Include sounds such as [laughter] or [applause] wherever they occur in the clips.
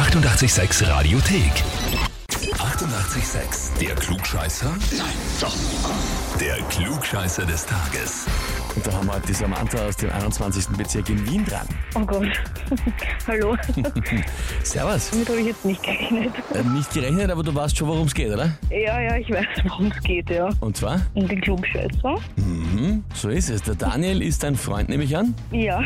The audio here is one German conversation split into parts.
886 Radiothek. 88,6. Der Klugscheißer? Nein, doch. Der Klugscheißer des Tages. Und da haben wir heute die Samantha aus dem 21. Bezirk in Wien dran. Oh Gott. [laughs] Hallo. [laughs] Servus. Damit habe ich jetzt nicht gerechnet. Äh, nicht gerechnet, aber du weißt schon, worum es geht, oder? Ja, ja, ich weiß, worum es geht, ja. Und zwar? Um den Klugscheißer. Mhm, so ist es. Der Daniel ist dein Freund, nehme ich an. Ja.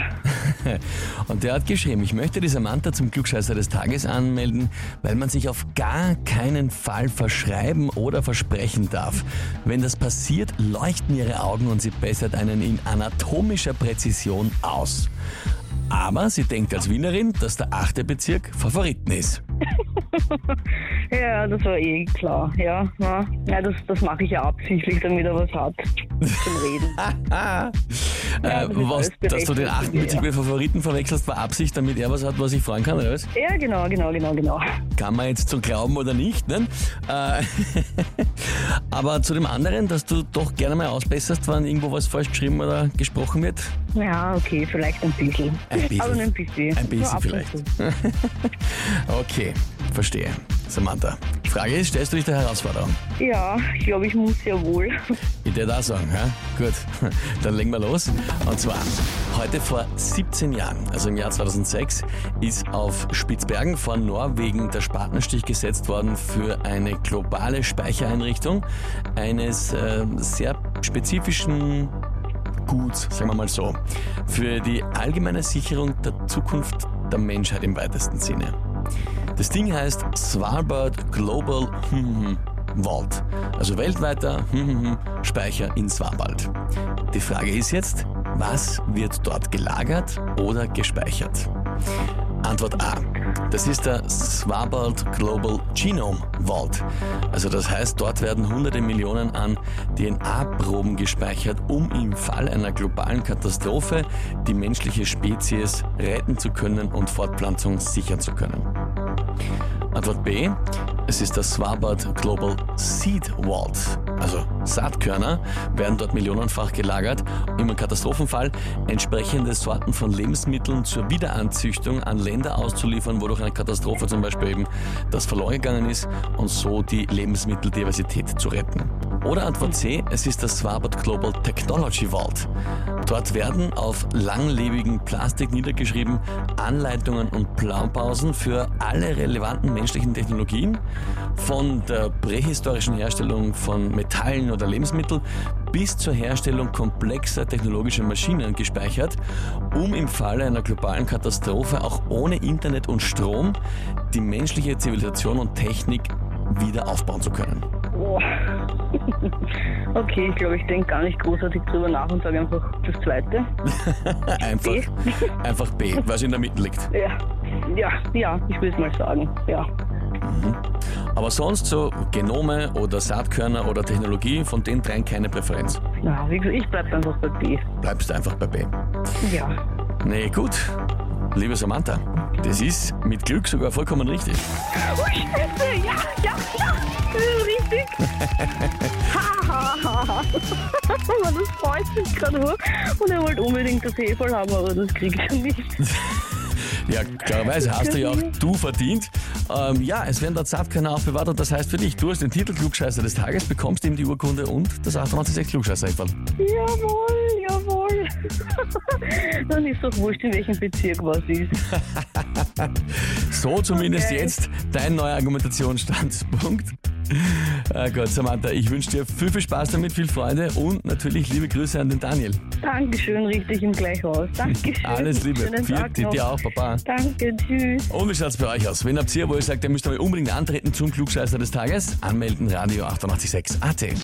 [laughs] Und der hat geschrieben, ich möchte die Samantha zum Klugscheißer des Tages anmelden, weil man sich auf gar keinen Fall verschreiben oder versprechen darf. Wenn das passiert, leuchten ihre Augen und sie bessert einen in anatomischer Präzision aus. Aber sie denkt als Wienerin, dass der achte Bezirk Favoriten ist. [laughs] Ja, das war eh klar, ja. Ja, ja das, das mache ich ja absichtlich, damit er was hat zum Reden. [laughs] äh, das ist was, dass du den berechtigt, achten ja. Bezirk mit Favoriten verwechselst, war Absicht, damit er was hat, was ich freuen kann, oder was? Ja, genau, genau, genau, genau. Kann man jetzt so glauben oder nicht, ne? Äh, [laughs] aber zu dem anderen, dass du doch gerne mal ausbesserst, wenn irgendwo was falsch geschrieben oder gesprochen wird. Ja, okay, vielleicht ein bisschen. Ein bisschen. Aber nur ein bisschen. Ein bisschen vielleicht. [laughs] Okay, verstehe. Samantha, die Frage ist, stellst du dich der Herausforderung? Ja, ich glaube, ich muss ja wohl. Ich dir da sagen, ja? Gut, [laughs] dann legen wir los. Und zwar, heute vor 17 Jahren, also im Jahr 2006, ist auf Spitzbergen vor Norwegen der Spatenstich gesetzt worden für eine globale Speichereinrichtung eines äh, sehr spezifischen Guts, sagen wir mal so, für die allgemeine Sicherung der Zukunft der Menschheit im weitesten Sinne. Das Ding heißt Svalbard Global Vault, also weltweiter Speicher in Svalbard. Die Frage ist jetzt, was wird dort gelagert oder gespeichert? Antwort A. Das ist der Svalbard Global Genome Vault. Also das heißt, dort werden hunderte Millionen an DNA-Proben gespeichert, um im Fall einer globalen Katastrophe die menschliche Spezies retten zu können und Fortpflanzung sichern zu können. Antwort B. Es ist das Svalbard Global Seed Vault. Also Saatkörner werden dort millionenfach gelagert, um im Katastrophenfall entsprechende Sorten von Lebensmitteln zur Wiederanzüchtung an Länder auszuliefern, wo durch eine Katastrophe zum Beispiel eben das verloren gegangen ist und so die Lebensmitteldiversität zu retten. Oder Antwort C, es ist das Svalbard Global Technology Vault. Dort werden auf langlebigen Plastik niedergeschrieben Anleitungen und Blaupausen für alle relevanten menschlichen Technologien, von der prähistorischen Herstellung von Metallen oder Lebensmitteln bis zur Herstellung komplexer technologischer Maschinen gespeichert, um im Falle einer globalen Katastrophe auch ohne Internet und Strom die menschliche Zivilisation und Technik wieder aufbauen zu können. Oh. [laughs] Okay, ich glaube, ich denke gar nicht großartig drüber nach und sage einfach das Zweite. [laughs] Einfach, [laughs] einfach B, was in der Mitte liegt. Ja, ja, ja, ich will es mal sagen. Ja. Aber sonst so Genome oder Saatkörner oder Technologie, von den dreien keine Präferenz. Na, wie gesagt, ich bleibe einfach bei B. Bleibst einfach bei B. Ja. Nee, gut. Liebe Samantha, das ist mit Glück sogar vollkommen richtig. Oh, Scheiße, ja, ja, ja, richtig. Ha, ha, ha, ha. Aber das freut mich gerade nur. Und er wollte unbedingt das Heferl haben, aber das kriegt er nicht. [laughs] Ja, klarerweise hast du ja auch du verdient. Ähm, ja, es werden dort Saatkörner aufbewahrt und das heißt für dich, du hast den Titel Klugscheißer des Tages, bekommst eben die Urkunde und das 886 klugscheißer -Eferl. Jawohl, jawohl. [laughs] Dann ist doch wurscht, in welchem Bezirk was ist. [laughs] So zumindest Okay. jetzt dein neuer Argumentationsstandpunkt. [laughs] Ah Gott, Samantha, ich wünsche dir viel, viel Spaß damit, viel Freude und natürlich liebe Grüße an den Daniel. Dankeschön, richtig im Gleichhaus. Dankeschön. Alles Liebe. Schönen Viel, Tag dir auch, Papa. Danke, tschüss. Und wie schaut's bei euch aus? Wenn habt ihr, wo ihr sagt, ihr müsst mal unbedingt antreten zum Klugscheißer des Tages, anmelden Radio 886 AT.